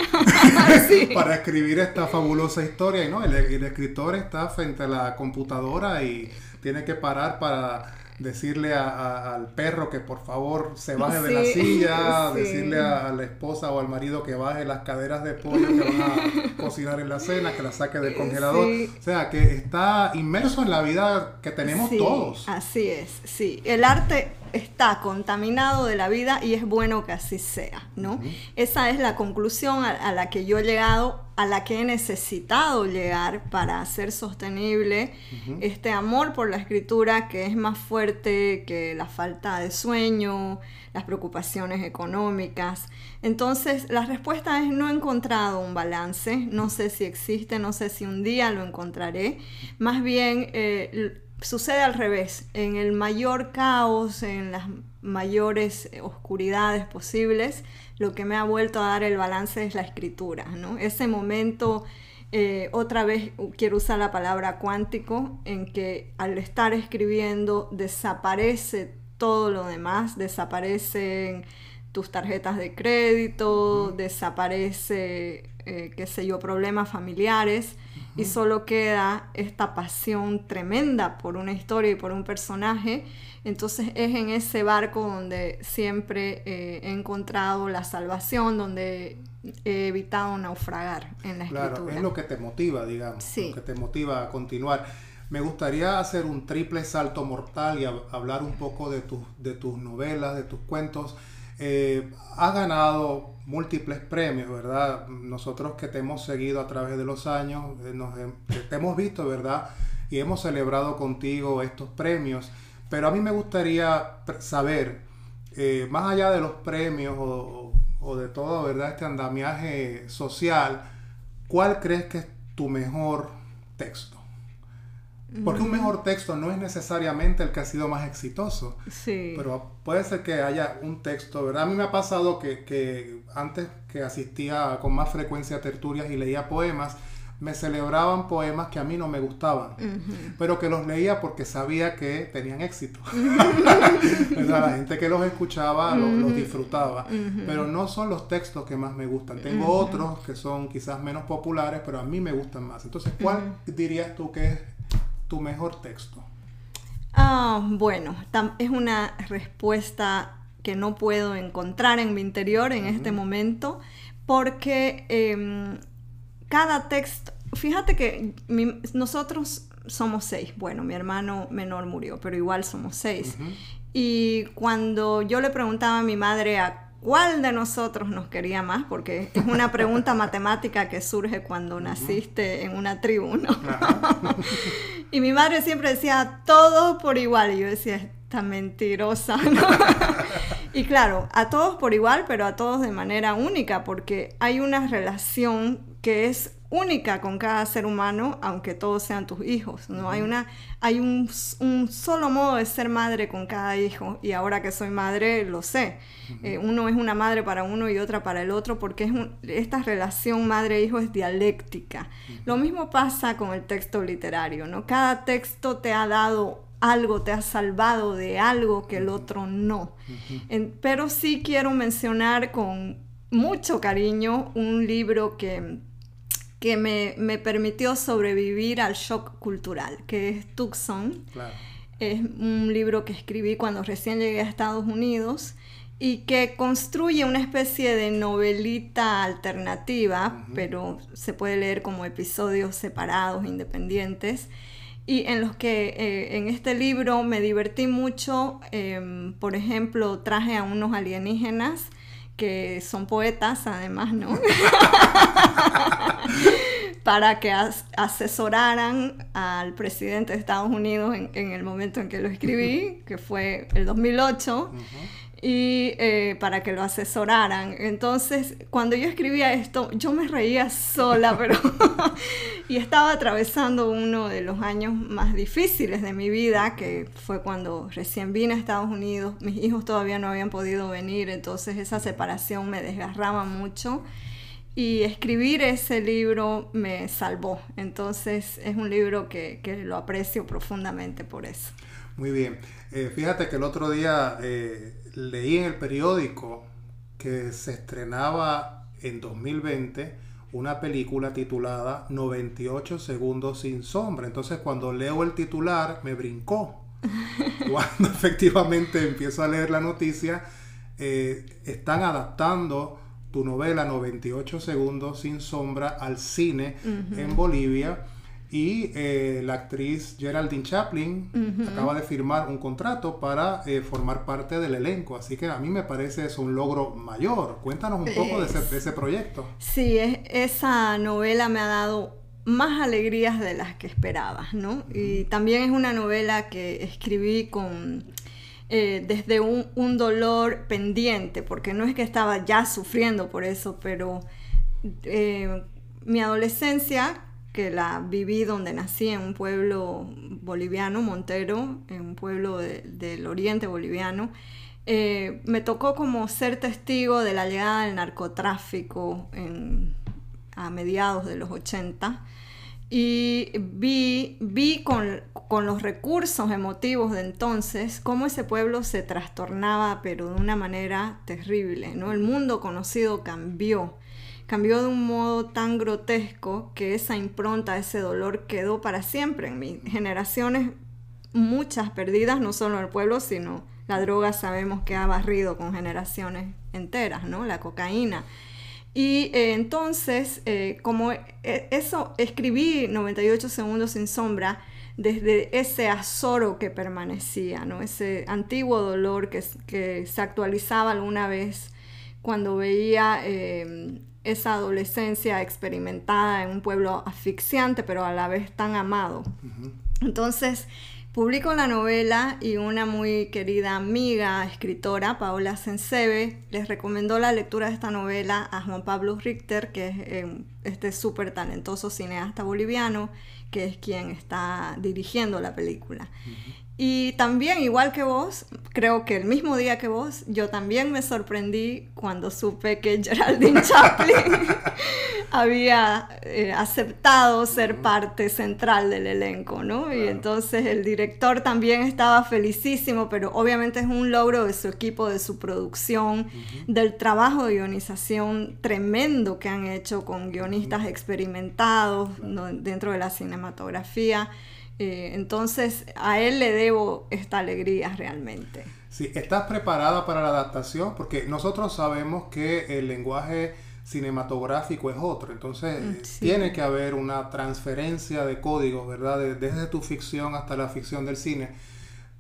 para escribir esta fabulosa historia y no, el escritor está frente a la computadora y tiene que parar para decirle al perro que por favor se baje de la silla, decirle a, la esposa o al marido que baje las caderas de pollo que van a cocinar en la cena, que la saque del congelador. O sea, que está inmerso en la vida que tenemos todos. Así es, sí. El arte está contaminado de la vida y es bueno que así sea, ¿no? Esa es la conclusión a, la que yo he llegado, a la que he necesitado llegar para hacer sostenible este amor por la escritura que es más fuerte que la falta de sueño, las preocupaciones económicas. Entonces, la respuesta es no he encontrado un balance, no sé si existe, no sé si un día lo encontraré. Más bien, eh, sucede al revés, en el mayor caos, en las mayores oscuridades posibles, lo que me ha vuelto a dar el balance es la escritura, ¿no? Ese momento, eh, otra vez quiero usar la palabra cuántico, en que al estar escribiendo desaparece todo lo demás, desaparecen tus tarjetas de crédito, desaparece, eh, qué sé yo, problemas familiares y solo queda esta pasión tremenda por una historia y por un personaje. Entonces es en ese barco donde siempre eh, he encontrado la salvación, donde he evitado naufragar en la escritura. Claro, es lo que te motiva, digamos, lo que te motiva a continuar. Me gustaría hacer un triple salto mortal y hablar un poco de, de tus novelas, de tus cuentos. Eh, has ganado múltiples premios, ¿verdad? Nosotros que te hemos seguido a través de los años, eh, nos, te hemos visto, ¿verdad? Y hemos celebrado contigo estos premios. Pero a mí me gustaría saber, eh, más allá de los premios o, o, de todo, ¿verdad? Este andamiaje social, ¿cuál crees que es tu mejor texto? Porque un mejor texto no es necesariamente el que ha sido más exitoso. Sí. Pero puede ser que haya un texto, ¿verdad? A mí me ha pasado que, que antes que asistía con más frecuencia a tertulias y leía poemas, me celebraban poemas que a mí no me gustaban, pero que los leía porque sabía que tenían éxito. la gente que los escuchaba los, disfrutaba, pero no son los textos que más me gustan. Tengo otros que son quizás menos populares, pero a mí me gustan más. Entonces, ¿cuál dirías tú que es tu mejor texto? Ah, bueno, es una respuesta que no puedo encontrar en mi interior en este momento, porque em, cada texto, fíjate que nosotros somos seis, bueno, mi hermano menor murió, pero igual somos seis. Y cuando yo le preguntaba a mi madre a ¿Cuál de nosotros nos quería más? Porque es una pregunta matemática que surge cuando naciste en una tribu, ¿no? y mi madre siempre decía, todos por igual. Y yo decía, esta mentirosa, ¿no? y claro, a todos por igual, pero a todos de manera única, porque hay una relación que es única con cada ser humano, aunque todos sean tus hijos. ¿no? Hay, una, hay un, solo modo de ser madre con cada hijo y ahora que soy madre lo sé. Eh, uno es una madre para uno y otra para el otro porque es esta relación madre-hijo es dialéctica. Lo mismo pasa con el texto literario. ¿no? Cada texto te ha dado algo, te ha salvado de algo que el otro no. pero sí quiero mencionar con mucho cariño un libro que, que me, me, permitió sobrevivir al shock cultural, que es Tucson. Es un libro que escribí cuando recién llegué a Estados Unidos y que construye una especie de novelita alternativa, pero se puede leer como episodios separados, independientes, y en los que eh, en este libro me divertí mucho, em, por ejemplo, traje a unos alienígenas que son poetas además, ¿no? para que asesoraran al presidente de Estados Unidos en, el momento en que lo escribí, que fue el 2008 y eh, para que lo asesoraran. Entonces, cuando yo escribía esto, yo me reía sola, pero y estaba atravesando uno de los años más difíciles de mi vida, que fue cuando recién vine a Estados Unidos, mis hijos todavía no habían podido venir, entonces esa separación me desgarraba mucho. Y escribir ese libro me salvó. Entonces es un libro que, que lo aprecio profundamente por eso. Muy bien. Eh, fíjate que el otro día eh, leí en el periódico que se estrenaba en 2020 una película titulada 98 segundos sin sombra. Entonces cuando leo el titular me brincó. Cuando efectivamente empiezo a leer la noticia, eh, están adaptando tu novela 98 segundos sin sombra al cine en Bolivia y eh, la actriz Geraldine Chaplin acaba de firmar un contrato para eh, formar parte del elenco. Así que a mí me parece eso un logro mayor. Cuéntanos un poco de, ese, proyecto. Sí, esa novela me ha dado más alegrías de las que esperaba, ¿no? Y también es una novela que escribí con... Eh, desde un, un, dolor pendiente, porque no es que estaba ya sufriendo por eso, pero mi adolescencia que la viví donde nací, en un pueblo boliviano, Montero, en un pueblo del oriente boliviano. Eh, me tocó como ser testigo de la llegada del narcotráfico a mediados de los 80 y vi, vi con, con, los recursos emotivos de entonces cómo ese pueblo se trastornaba pero de una manera terrible, ¿no? El mundo conocido cambió cambió de un modo tan grotesco que esa impronta, ese dolor quedó para siempre en mis generaciones, muchas perdidas, no solo en el pueblo, sino la droga sabemos que ha barrido con generaciones enteras, ¿no? La cocaína. Y eh, entonces, eh, como eh, eso, escribí 98 segundos sin sombra desde ese azoro que permanecía, ¿no? Ese antiguo dolor que, que se actualizaba alguna vez cuando veía esa adolescencia experimentada en un pueblo asfixiante, pero a la vez tan amado. Entonces, publico la novela y una muy querida amiga, escritora, Paola Sensebe, les recomendó la lectura de esta novela a Juan Pablo Richter, que es eh, este súper talentoso cineasta boliviano, que es quien está dirigiendo la película. Y también, igual que vos, creo que el mismo día que vos, yo también me sorprendí cuando supe que Geraldine Chaplin había eh, aceptado ser parte central del elenco, ¿no? Y entonces el director también estaba felicísimo, pero obviamente es un logro de su equipo, de su producción, del trabajo de guionización tremendo que han hecho con guionistas experimentados dentro de la cinematografía. Eh, entonces a él le debo esta alegría realmente. Sí, ¿estás preparada para la adaptación? Porque nosotros sabemos que el lenguaje cinematográfico es otro, entonces mm, tiene que haber una transferencia de códigos, ¿verdad? desde tu ficción hasta la ficción del cine.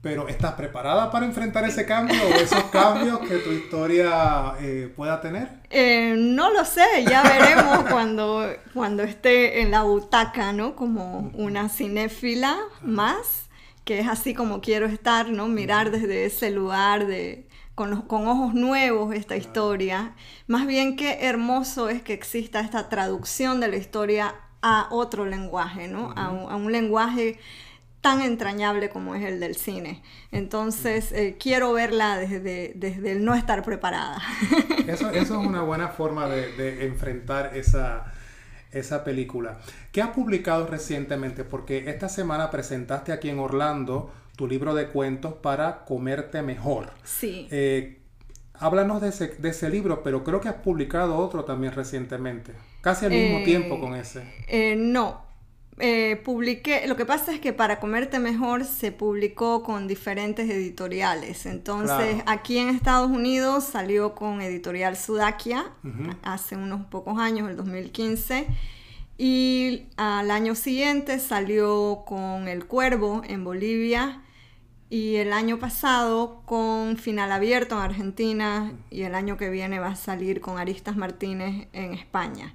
Pero ¿estás preparada para enfrentar ese cambio o esos cambios que tu historia eh, pueda tener? Eh, no lo sé, ya veremos cuando, cuando esté en la butaca, ¿no? Como una cinéfila más, que es así como quiero estar, ¿no? Mirar desde ese lugar de, con, con, ojos nuevos esta historia. Más bien qué hermoso es que exista esta traducción de la historia a otro lenguaje, ¿no? a, a, un lenguaje tan entrañable como es el del cine. Entonces, eh, quiero verla desde, desde el no estar preparada. Eso, es una buena forma de, enfrentar esa, esa película. ¿Qué has publicado recientemente? Porque esta semana presentaste aquí en Orlando tu libro de cuentos para comerte mejor. Sí. Eh, Háblanos de ese, de ese libro, pero creo que has publicado otro también recientemente, casi al mismo Eh, tiempo con ese. Eh, no. Eh, publiqué, lo que pasa es que para comerte mejor se publicó con diferentes editoriales. Entonces, Claro. aquí en Estados Unidos salió con editorial Sudakia hace unos pocos años, el 2015. Y al año siguiente salió con El Cuervo en Bolivia. Y el año pasado con Final Abierto en Argentina. Y el año que viene va a salir con Aristas Martínez en España.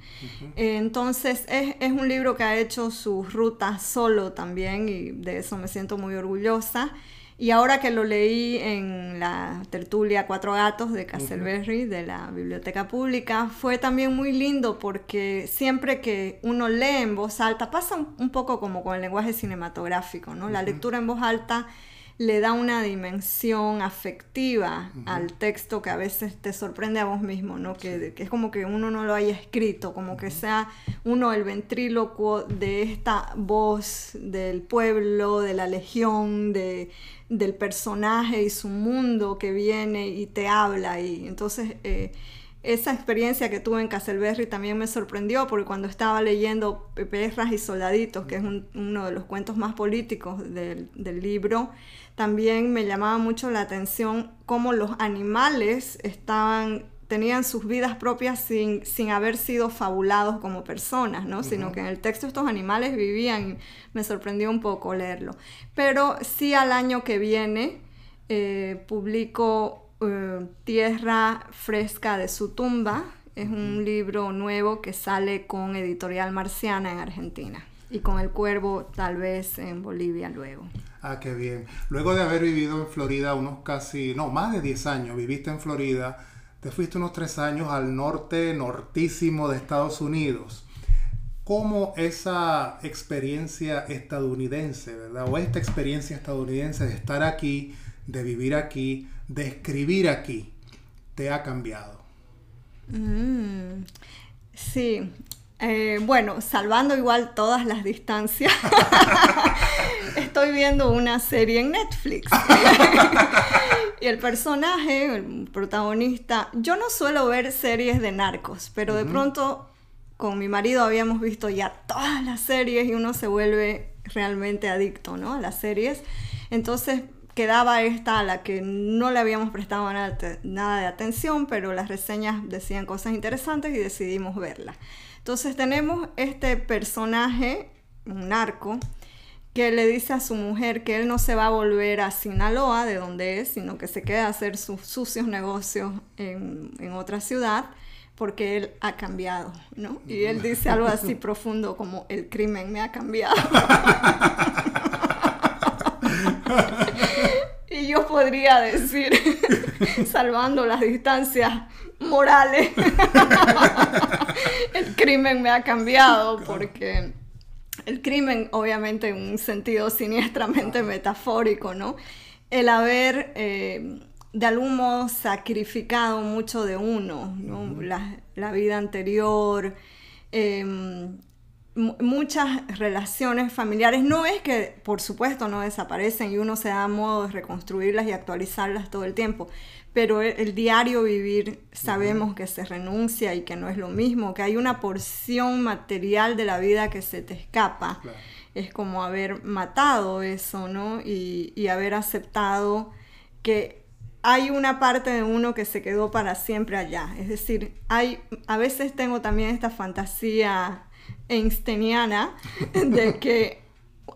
Eh, Entonces es, es un libro que ha hecho su ruta solo también y de eso me siento muy orgullosa. Y ahora que lo leí en la tertulia Cuatro Gatos de Castleberry, de la Biblioteca Pública, fue también muy lindo porque siempre que uno lee en voz alta, pasa un, un poco como con el lenguaje cinematográfico, ¿no? La lectura en voz alta le da una dimensión afectiva al texto que a veces te sorprende a vos mismo, ¿no? Que, que es como que uno no lo haya escrito, como que sea uno el ventrílocuo de esta voz del pueblo, de la legión, de, del personaje y su mundo que viene y te habla. Y entonces eh, esa experiencia que tuve en Castleberry también me sorprendió porque cuando estaba leyendo Perras y Soldaditos, que es un- uno de los cuentos más políticos del, del libro, también me llamaba mucho la atención cómo los animales estaban tenían sus vidas propias sin, sin haber sido fabulados como personas, ¿no? Sino que en el texto estos animales vivían y me sorprendió un poco leerlo. Pero sí al año que viene eh, publico eh, Tierra Fresca de su tumba. Es un libro nuevo que sale con Editorial Marciana en Argentina y con El Cuervo tal vez en Bolivia luego. Ah, qué bien. Luego de haber vivido en Florida unos casi, no, más de 10 años, viviste en Florida, te fuiste unos 3 años al norte, nortísimo de Estados Unidos. ¿Cómo esa experiencia estadounidense, verdad? O esta experiencia estadounidense de estar aquí, de vivir aquí, de escribir aquí, te ha cambiado? Mm, sí, Eh, bueno, salvando igual todas las distancias, estoy viendo una serie en Netflix. y el personaje, el protagonista, yo no suelo ver series de narcos, pero de pronto con mi marido habíamos visto ya todas las series y uno se vuelve realmente adicto, ¿no? A las series. Entonces quedaba esta a la que no le habíamos prestado nada, de atención, pero las reseñas decían cosas interesantes y decidimos verla. Entonces tenemos este personaje, un narco, que le dice a su mujer que él no se va a volver a Sinaloa, de donde es, sino que se queda a hacer sus sucios negocios en, en otra ciudad, porque él ha cambiado, ¿no? Y él dice algo así profundo como el crimen me ha cambiado. yo podría decir, salvando las distancias morales, el crimen me ha cambiado porque el crimen, obviamente, en un sentido siniestramente metafórico, ¿no? El haber, eh, de algún modo, sacrificado mucho de uno, ¿no? la, la vida anterior, eh, mu- muchas relaciones familiares. No es que, por supuesto, no desaparecen y uno se da modo de reconstruirlas y actualizarlas todo el tiempo, pero el, el diario vivir sabemos que se renuncia y que no es lo mismo, que hay una porción material de la vida que se te escapa. Claro. Es como haber matado eso, ¿no? Y, y haber aceptado que hay una parte de uno que se quedó para siempre allá. Es decir, hay, a veces tengo también esta fantasía einsteiniana de que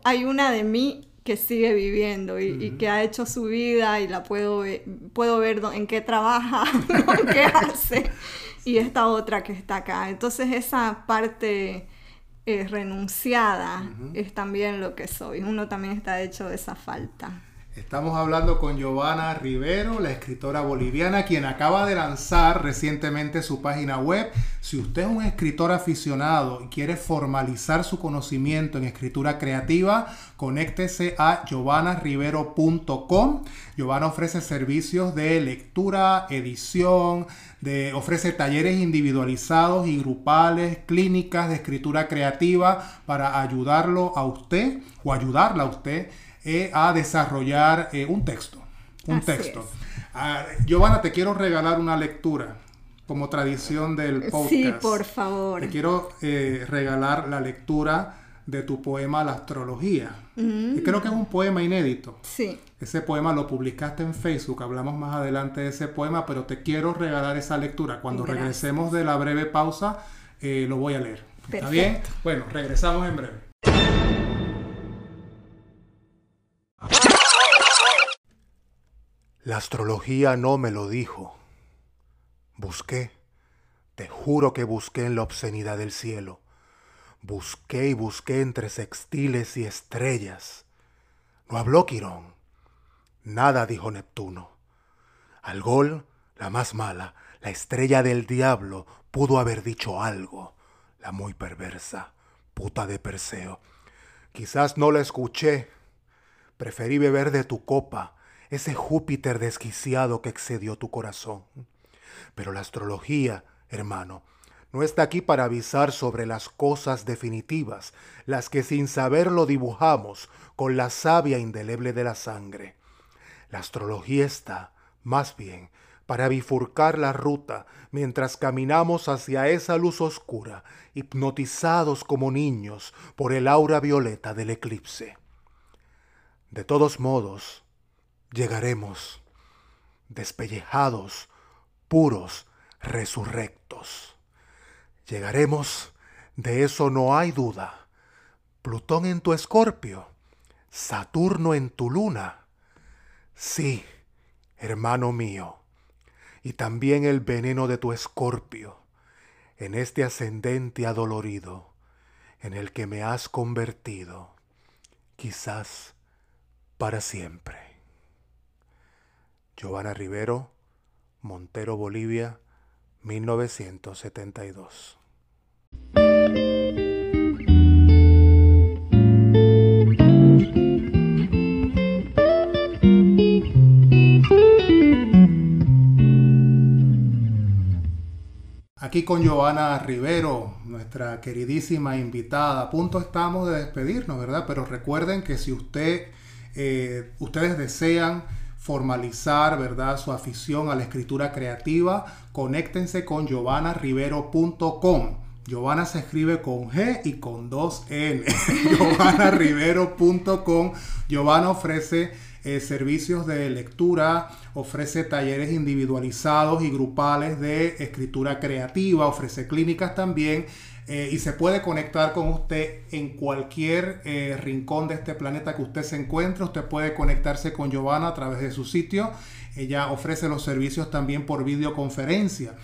hay una de mí que sigue viviendo y, y que ha hecho su vida y la puedo ver, puedo ver en qué trabaja, ¿no? qué hace y esta otra que está acá. Entonces esa parte eh, renunciada es también lo que soy. Uno también está hecho de esa falta. Estamos hablando con Giovanna Rivero, la escritora boliviana, quien acaba de lanzar recientemente su página web. Si usted es un escritor aficionado y quiere formalizar su conocimiento en escritura creativa, conéctese a giovanarivero.com. Giovanna ofrece servicios de lectura, edición, de, ofrece talleres individualizados y grupales, clínicas de escritura creativa para ayudarlo a usted o ayudarla a usted eh, a desarrollar eh, un texto. Un Así texto. Ah, Giovanna, te quiero regalar una lectura como tradición del podcast. Sí, por favor. Te quiero eh, regalar la lectura de tu poema La Astrología. Y creo que es un poema inédito. Sí. Ese poema lo publicaste en Facebook, hablamos más adelante de ese poema, pero te quiero regalar esa lectura. Cuando regresemos de la breve pausa, eh, lo voy a leer. ¿Está bien? Bueno, regresamos en breve. La astrología no me lo dijo. Busqué, te juro que busqué en la obscenidad del cielo. Busqué y busqué entre sextiles y estrellas. No habló Quirón. Nada dijo Neptuno. Algol, la más mala, la estrella del diablo, pudo haber dicho algo. La muy perversa, puta de Perseo. Quizás no la escuché. Preferí beber de tu copa, ese Júpiter desquiciado que excedió tu corazón. Pero la astrología, hermano, no está aquí para avisar sobre las cosas definitivas, las que sin saberlo dibujamos con la savia indeleble de la sangre. La astrología está, más bien, para bifurcar la ruta mientras caminamos hacia esa luz oscura, hipnotizados como niños por el aura violeta del eclipse. De todos modos, llegaremos, despellejados, puros, resurrectos. Llegaremos, de eso no hay duda. Plutón en tu escorpio, Saturno en tu luna. Sí, hermano mío, y también el veneno de tu escorpio, en este ascendente adolorido, en el que me has convertido, quizás para siempre. Giovanna Rivero, Montero, Bolivia, 1972. Aquí con Giovanna Rivero, nuestra queridísima invitada. A punto estamos de despedirnos, ¿verdad? Pero recuerden que si usted, eh, ustedes desean formalizar, ¿verdad? Su afición a la escritura creativa, conéctense con giovanarivero.com. Giovanna se escribe con G y con dos N. giovanarivero.com. Giovanna ofrece eh, servicios de lectura, ofrece talleres individualizados y grupales de escritura creativa, ofrece clínicas también eh, y se puede conectar con usted en cualquier eh, rincón de este planeta que usted se encuentre. Usted puede conectarse con Giovanna a través de su sitio. Ella ofrece los servicios también por videoconferencia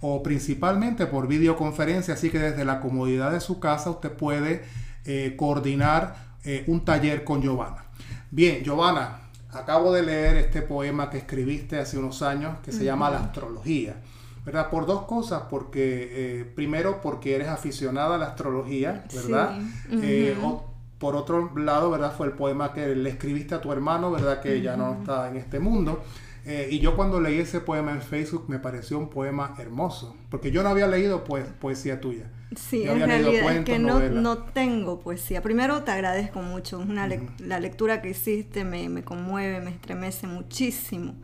o principalmente por videoconferencia, así que desde la comodidad de su casa usted puede eh, coordinar un taller con Giovanna. Bien, Giovanna, acabo de leer este poema que escribiste hace unos años que se llama La astrología. ¿Verdad? Por dos cosas, porque eh, primero porque eres aficionada a la astrología, ¿verdad? Eh, por otro lado, ¿verdad? Fue el poema que le escribiste a tu hermano, ¿verdad? Que ya no está en este mundo. Eh, y yo cuando leí ese poema en Facebook me pareció un poema hermoso, porque yo no había leído pues, poesía tuya. Sí, en realidad es que no, no, tengo poesía. Primero te agradezco mucho, una la lectura que hiciste me, me conmueve, me estremece muchísimo.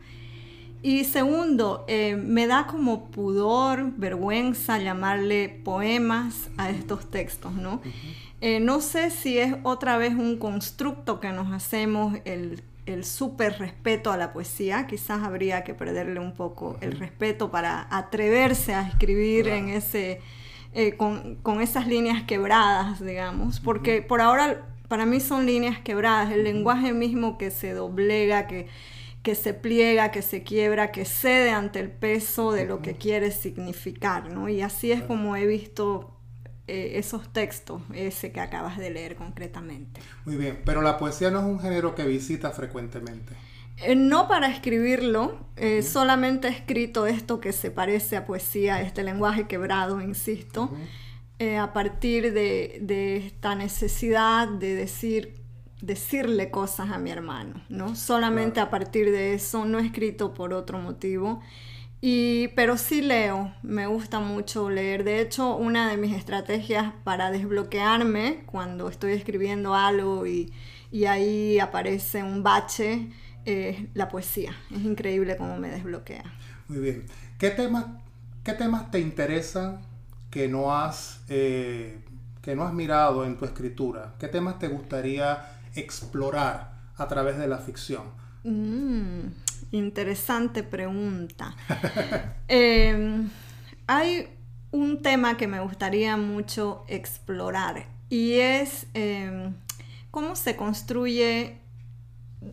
Y segundo, eh, me da como pudor, vergüenza llamarle poemas a estos textos, ¿no? Eh, no sé si es otra vez un constructo que nos hacemos el, el súper respeto a la poesía, quizás habría que perderle un poco el respeto para atreverse a escribir en ese, eh, con, con, esas líneas quebradas, digamos, porque por ahora para mí son líneas quebradas, el lenguaje mismo que se doblega, que que se pliega, que se quiebra, que cede ante el peso de lo que quiere significar, ¿no? Y así es como he visto eh, esos textos, ese que acabas de leer concretamente. Muy bien, pero la poesía no es un género que visita frecuentemente. Eh, no para escribirlo, eh, solamente he escrito esto que se parece a poesía, este lenguaje quebrado, insisto, a partir de, de esta necesidad de decir decirle cosas a mi hermano, ¿no? Solamente a partir de eso, no he escrito por otro motivo. Y, pero sí leo, me gusta mucho leer. De hecho, una de mis estrategias para desbloquearme cuando estoy escribiendo algo y, y ahí aparece un bache es la poesía. Es increíble cómo me desbloquea. Muy bien. ¿Qué temas, qué temas te interesan que no has, eh, que no has mirado en tu escritura? ¿Qué temas te gustaría explorar a través de la ficción? Mm, interesante pregunta. Em, hay un tema que me gustaría mucho explorar y es em, cómo se construye,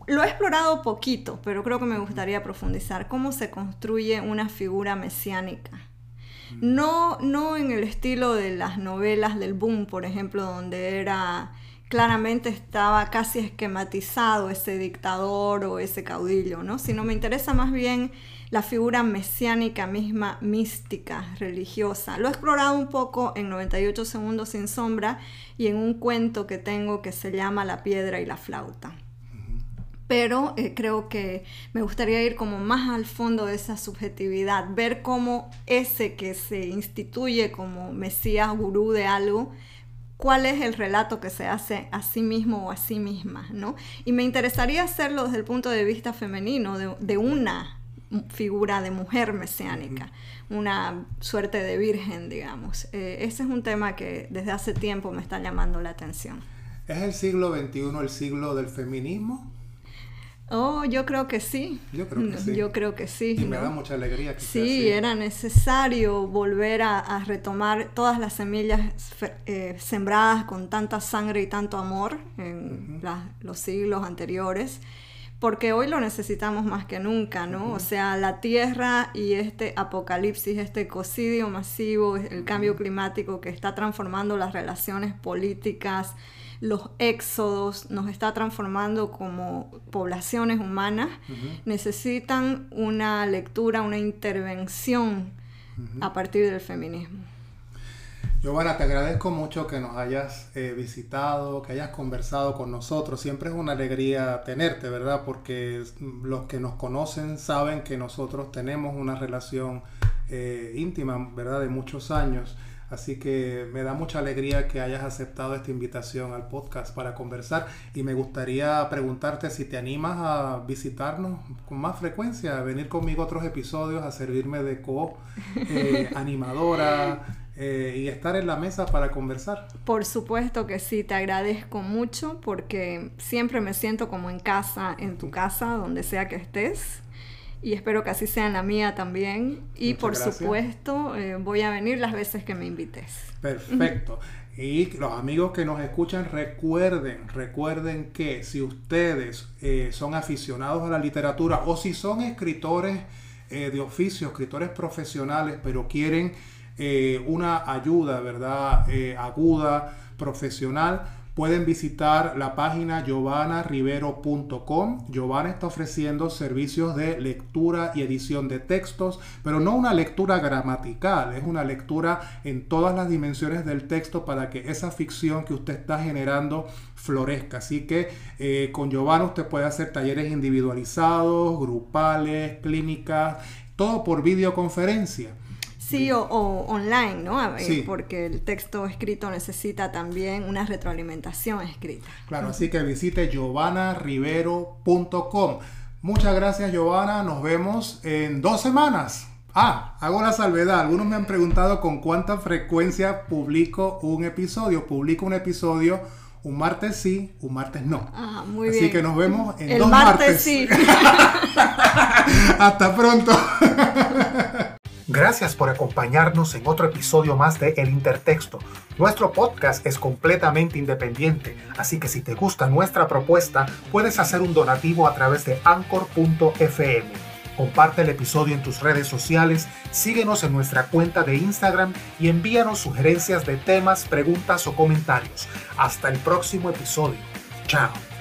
lo he explorado poquito, pero creo que me gustaría profundizar, cómo se construye una figura mesiánica. Mm. No, no en el estilo de las novelas del boom, por ejemplo, donde era claramente estaba casi esquematizado ese dictador o ese caudillo, ¿no? Sino me interesa más bien la figura mesiánica misma, mística, religiosa. Lo he explorado un poco en 98 segundos sin sombra y en un cuento que tengo que se llama La piedra y la flauta. Pero eh, creo que me gustaría ir como más al fondo de esa subjetividad, ver cómo ese que se instituye como mesías, gurú de algo, cuál es el relato que se hace a sí mismo o a sí misma, ¿no? Y me interesaría hacerlo desde el punto de vista femenino, de, una figura de mujer mesiánica, una suerte de virgen, digamos. Eh, ese es un tema que desde hace tiempo me está llamando la atención. ¿Es el siglo XXI el siglo del feminismo? Oh, yo creo que sí. Yo creo que sí. Yo creo que sí. Y me da mucha alegría que Sí, era necesario volver a, retomar todas las semillas eh, sembradas con tanta sangre y tanto amor en los siglos anteriores, porque hoy lo necesitamos más que nunca, ¿no? O sea, la tierra y este apocalipsis, este ecocidio masivo, el cambio climático que está transformando las relaciones políticas, los éxodos, nos está transformando como poblaciones humanas, necesitan una lectura, una intervención a partir del feminismo. Giovanna, te agradezco mucho que nos hayas eh, visitado, que hayas conversado con nosotros. Siempre es una alegría tenerte, ¿verdad? Porque los que nos conocen saben que nosotros tenemos una relación eh, íntima, ¿verdad? De muchos años. Así que me da mucha alegría que hayas aceptado esta invitación al podcast para conversar y me gustaría preguntarte si te animas a visitarnos con más frecuencia, a venir conmigo a otros episodios, a servirme de co-animadora. Eh, y estar en la mesa para conversar. Por supuesto que sí, te agradezco mucho porque siempre me siento como en casa, en tu casa, donde sea que estés y espero que así sea en la mía también. Y por supuesto, eh, voy a venir las veces que me invites. Perfecto. Y los amigos que nos escuchan, recuerden, recuerden que si ustedes eh, son aficionados a la literatura o si son escritores eh, de oficio, escritores profesionales, pero quieren una ayuda, ¿verdad? aguda, profesional, Pueden visitar la página giovanarivero.com. Giovanna está ofreciendo servicios de lectura y edición de textos, pero no una lectura gramatical, es una lectura en todas las dimensiones del texto para que esa ficción que usted está generando florezca. Así que eh, con Giovanna usted puede hacer talleres individualizados, grupales, clínicas, todo por videoconferencia. Sí, o, online, ¿no? Porque el texto escrito necesita también una retroalimentación escrita. Claro, así que visite giovanarivero.com. Muchas gracias, Giovanna. Nos vemos en dos semanas. Ah, hago la salvedad. Algunos me han preguntado con cuánta frecuencia publico un episodio. Publico un episodio un martes sí, un martes no. Ah, muy Así que nos vemos en El dos martes. sí. Hasta pronto. Gracias por acompañarnos en otro episodio más de El Intertexto. Nuestro podcast es completamente independiente, así que si te gusta nuestra propuesta, puedes hacer un donativo a través de anchor.fm. Comparte el episodio en tus redes sociales, síguenos en nuestra cuenta de Instagram y envíanos sugerencias de temas, preguntas o comentarios. Hasta el próximo episodio. Chao.